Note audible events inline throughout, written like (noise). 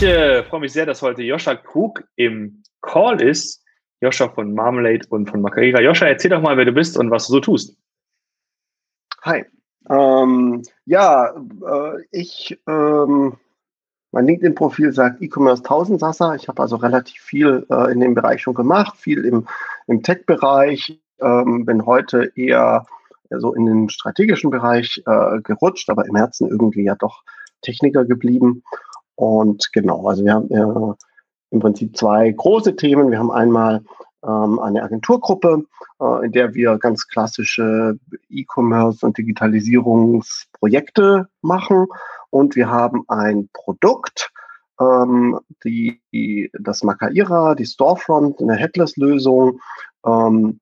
Ich äh, freue mich sehr, dass heute Joscha Krug im Call ist. Joscha von Marmalade und von Macarena. Joscha, erzähl doch mal, wer du bist und was du so tust. Hi. Ähm, ja, äh, ich, ähm, mein LinkedIn-Profil sagt E-Commerce 1000 Sasser. Ich habe also relativ viel äh, in dem Bereich schon gemacht, viel im, im Tech-Bereich. Ähm, bin heute eher so in den strategischen Bereich äh, gerutscht, aber im Herzen irgendwie ja doch Techniker geblieben. Und genau, also wir haben äh, im Prinzip zwei große Themen. Wir haben einmal ähm, eine Agenturgruppe, äh, in der wir ganz klassische E-Commerce und Digitalisierungsprojekte machen. Und wir haben ein Produkt, ähm, die, die, das Makaira, die Storefront, eine Headless-Lösung, ähm,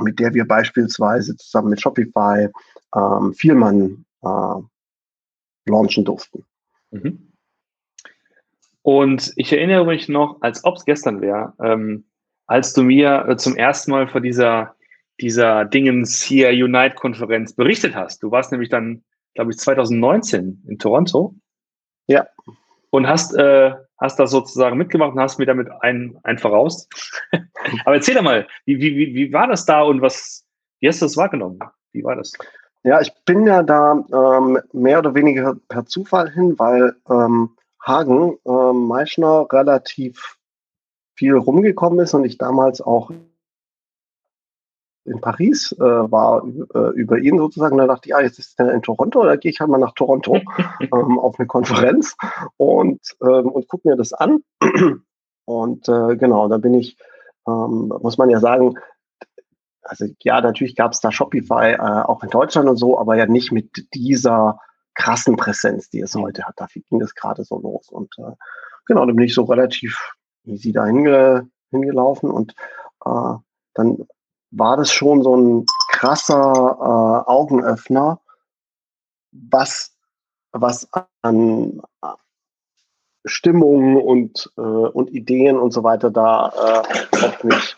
mit der wir beispielsweise zusammen mit Shopify ähm, Vielmann äh, launchen durften. Mhm. Und ich erinnere mich noch, als ob es gestern wäre, ähm, als du mir äh, zum ersten Mal vor dieser, dieser Dingens hier Unite-Konferenz berichtet hast. Du warst nämlich dann, glaube ich, 2019 in Toronto. Ja. Und hast, äh, hast das sozusagen mitgemacht und hast mir damit ein, ein voraus. (laughs) Aber erzähl doch mal, wie, wie, wie, wie war das da und was, wie hast du das wahrgenommen? Wie war das? Ja, ich bin ja da ähm, mehr oder weniger per Zufall hin, weil ähm, Hagen ähm, Meischner relativ viel rumgekommen ist und ich damals auch in Paris äh, war äh, über ihn sozusagen. Da dachte ich, ah, jetzt ist er in Toronto, da gehe ich halt mal nach Toronto (laughs) ähm, auf eine Konferenz und, ähm, und gucke mir das an. und äh, genau, da bin ich, ähm, muss man ja sagen, also ja, natürlich gab es da Shopify äh, auch in Deutschland und so, aber ja nicht mit dieser krassen Präsenz, die es heute hat. Da ging es gerade so los. Und äh, genau, da bin ich so relativ easy da hinge, hingelaufen und äh, dann war das schon so ein krasser äh, Augenöffner, was, was an Stimmung und, äh, und Ideen und so weiter da äh, auf mich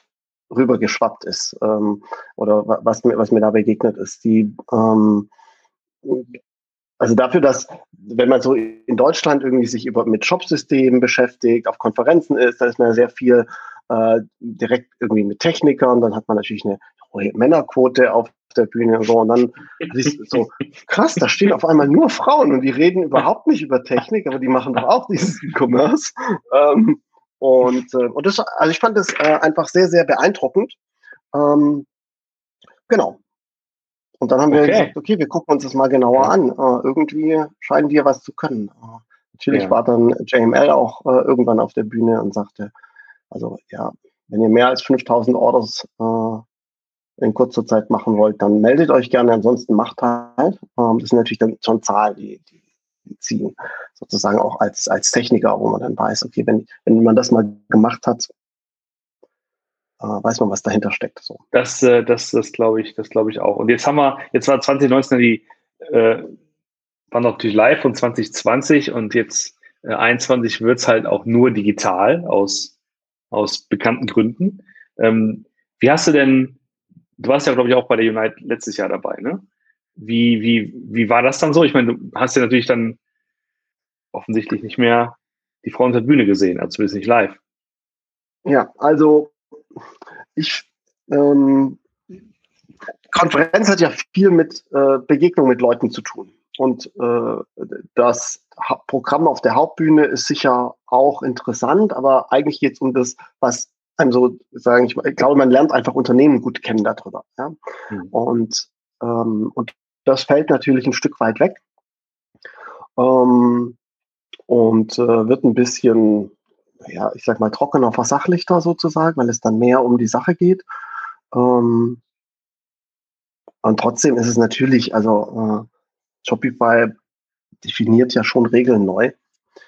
rübergeschwappt ist ähm, oder was mir, was mir da begegnet ist. Die, ähm, also dafür, dass wenn man so in Deutschland irgendwie sich über, mit Shopsystemen beschäftigt, auf Konferenzen ist, da ist man ja sehr viel äh, direkt irgendwie mit Technikern, dann hat man natürlich eine hohe Männerquote auf der Bühne und so. Und dann ist so, krass, da stehen auf einmal nur Frauen und die reden überhaupt nicht über Technik, aber die machen doch auch dieses E-Commerce. Ähm, und, äh, und das, also ich fand das äh, einfach sehr, sehr beeindruckend. Ähm, genau. Und dann haben okay. wir gesagt, okay, wir gucken uns das mal genauer an. Uh, irgendwie scheinen die ja was zu können. Uh, natürlich ja. war dann JML auch uh, irgendwann auf der Bühne und sagte, also ja, wenn ihr mehr als 5000 Orders in kurzer Zeit machen wollt, dann meldet euch gerne, ansonsten macht halt. Ähm, das sind natürlich dann schon Zahlen, die, die, die ziehen, sozusagen auch als, als Techniker, wo man dann weiß, okay, wenn, wenn man das mal gemacht hat, äh, weiß man, was dahinter steckt. So. Das, äh, das, das glaube ich, das glaube ich auch. Und jetzt haben wir, jetzt war 2019 die, äh, war natürlich live und 2020 und jetzt äh, 21 wird es halt auch nur digital aus, aus bekannten Gründen. Ähm, wie hast du denn, du warst ja, glaube ich, auch bei der Unite letztes Jahr dabei, ne? Wie, wie, wie war das dann so? Ich meine, du hast ja natürlich dann offensichtlich nicht mehr die Frau unter der Bühne gesehen, also zumindest nicht live. Ja, also ich, ähm, Konferenz hat ja viel mit äh, Begegnung mit Leuten zu tun. Und äh, das ha Programm auf der Hauptbühne ist sicher auch interessant, aber eigentlich geht es um das, was einem so sagen, ich, ich, glaube, man lernt einfach Unternehmen gut kennen darüber. Ja? Mhm. Und, ähm, und das fällt natürlich ein Stück weit weg. Ähm, und äh, wird ein bisschen ja, ich sag mal, trockener versachlichter sozusagen, weil es dann mehr um die Sache geht. Ähm, und trotzdem ist es natürlich, also äh, Shopify definiert ja schon Regeln neu.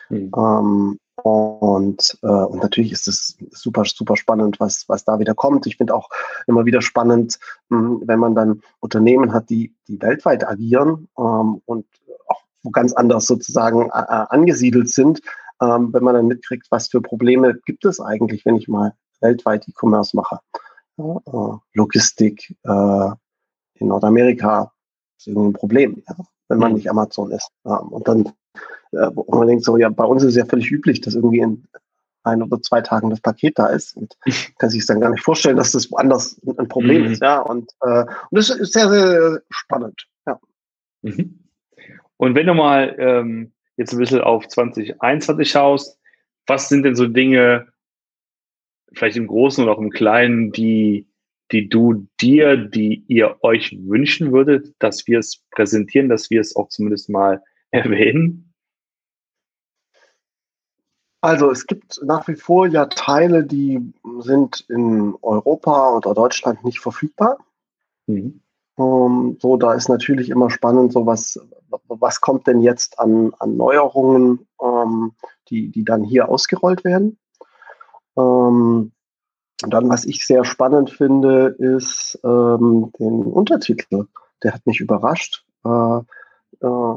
Mhm. Ähm, und, äh, und natürlich ist es super, super spannend, was, was da wieder kommt. Ich finde auch immer wieder spannend, mh, hm, wenn man dann Unternehmen hat, die, die weltweit agieren ähm, und auch wo ganz anders sozusagen äh, äh angesiedelt sind, ähm, wenn man dann mitkriegt, was für Probleme gibt es eigentlich, wenn ich mal weltweit E-Commerce mache. Äh, Logistik äh, in Nordamerika ist irgendwie ein Problem, ja, wenn man mhm. nicht Amazon ist. Ja, und dann äh, man denkt, so, ja, bei uns ist es ja völlig üblich, dass irgendwie in ein oder zwei Tagen das Paket da ist und (laughs) kann sich dann gar nicht vorstellen, dass das woanders ein Problem mhm. ist, ja, und, äh, und das ist sehr, sehr spannend, ja. Mhm. Und wenn du mal ähm, jetzt ein bisschen auf 2021 schaust, was sind denn so Dinge, vielleicht im Großen oder auch im Kleinen, die, die du dir, die ihr euch wünschen würdet, dass wir es präsentieren, dass wir es auch zumindest mal (laughs) erwähnen? Also es gibt nach wie vor ja Teile, die sind in Europa oder Deutschland nicht verfügbar. Mhm. Um, ähm, so, da ist natürlich immer spannend, so was, was kommt denn jetzt an, an Neuerungen, ähm, die, die dann hier ausgerollt werden. Ähm, und dann, was ich sehr spannend finde, ist den Untertitel. Der hat mich überrascht. Äh, äh,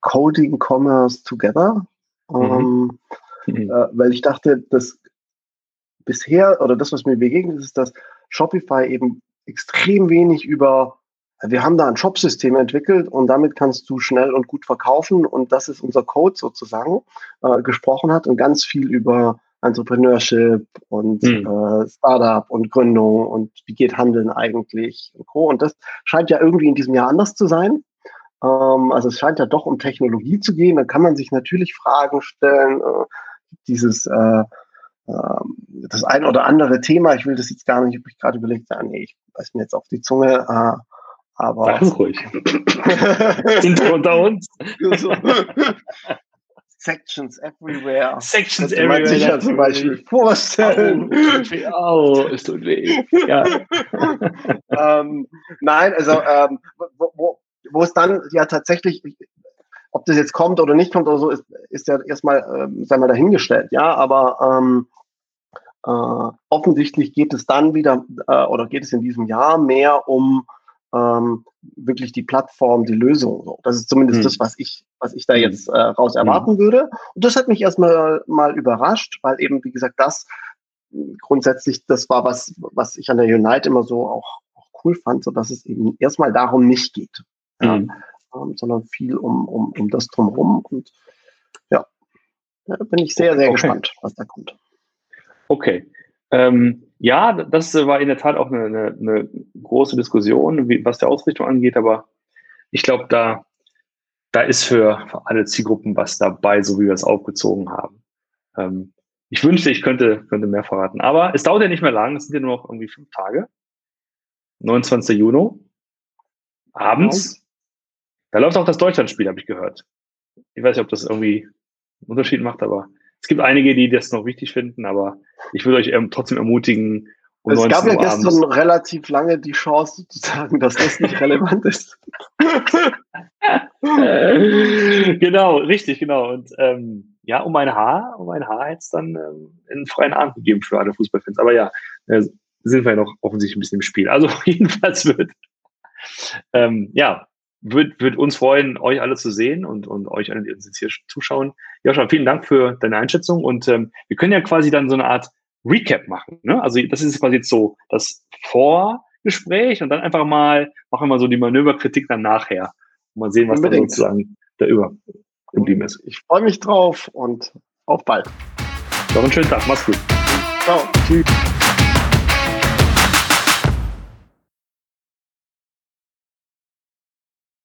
Coding Commerce Together. Mhm. Mhm. Äh, weil ich dachte, dass bisher oder das, was mir begegnet ist, dass Shopify eben extrem wenig über wir haben da ein Shopsystem entwickelt und damit kannst du schnell und gut verkaufen und das ist unser Code sozusagen äh, gesprochen hat und ganz viel über Entrepreneurship und mhm. äh, Startup und Gründung und wie geht Handeln eigentlich und Co. Und das scheint ja irgendwie in diesem Jahr anders zu sein. Ähm, also es scheint ja doch um Technologie zu gehen. Da kann man sich natürlich Fragen stellen. Äh, dieses äh, äh, das ein oder andere Thema, ich will das jetzt gar nicht, ich habe gerade überlegt, ja, nee, ich weiß mir jetzt auf die Zunge, äh, aber. Ganz ruhig. (laughs) Sind unter uns. Sections everywhere. Sections everywhere. sich ja zum Beispiel vorstellen. Oh, es tut weh. Ja. (laughs) ähm, nein, also ähm, wo, wo, wo es dann ja tatsächlich, ob das jetzt kommt oder nicht kommt oder so, ist, ist ja erstmal, ähm, sei mal dahingestellt, ja, aber ähm, äh, offensichtlich geht es dann wieder äh, oder geht es in diesem Jahr mehr um ähm, wirklich die Plattform, die Lösung. So. Das ist zumindest mhm. das, was ich, was ich da hm. jetzt äh, raus hm. erwarten mhm. würde. Und das hat mich erstmal mal überrascht, weil eben, wie gesagt, das grundsätzlich das war, was, was ich an der Unite immer so auch, auch cool fand, so dass es eben erstmal darum nicht geht. Mhm. ähm, sondern viel um, um, um das drumherum. Und ja, da bin ich sehr, sehr okay. gespannt, was da kommt. Okay. Ähm, ja, das war in der Tat auch eine, eine, eine große Diskussion, wie, was der Ausrichtung angeht, aber ich glaube, da, da ist für, für alle Zielgruppen was dabei, so wie wir es aufgezogen haben. Ähm, ich wünschte, ich könnte, könnte mehr verraten. Aber es dauert ja nicht mehr lang, es sind ja nur noch irgendwie fünf Tage. 29. Juni. Abends. Da läuft auch das Deutschlandspiel, habe ich gehört. Ich weiß nicht, ob das irgendwie einen Unterschied macht, aber es gibt einige, die das noch wichtig finden, aber ich würde euch ähm, trotzdem ermutigen, um es gab ja gestern abends. relativ lange die Chance zu sagen, dass das nicht relevant ist. (laughs) genau, richtig, genau. Und ähm, ja, um ein Haar, um ein Haar hätte es dann ähm, einen freien Abend gegeben für alle Fußballfans. Aber ja, äh, sind wir ja noch offensichtlich ein bisschen im Spiel. Also (laughs) jedenfalls wird, ähm, ja, würde würd uns freuen, euch alle zu sehen und, und euch alle, die uns jetzt hier zuschauen. Joscha, vielen Dank für deine Einschätzung und ähm, wir können ja quasi dann so eine Art Recap machen. Ne? Also das ist quasi jetzt so das Vorgespräch und dann einfach mal machen wir mal so die Manöverkritik dann nachher. Und mal sehen, was da sozusagen da über geblieben ist. Ich freue mich drauf und auf bald. Noch einen schönen Tag. Mach's gut. Ciao. Tschüss.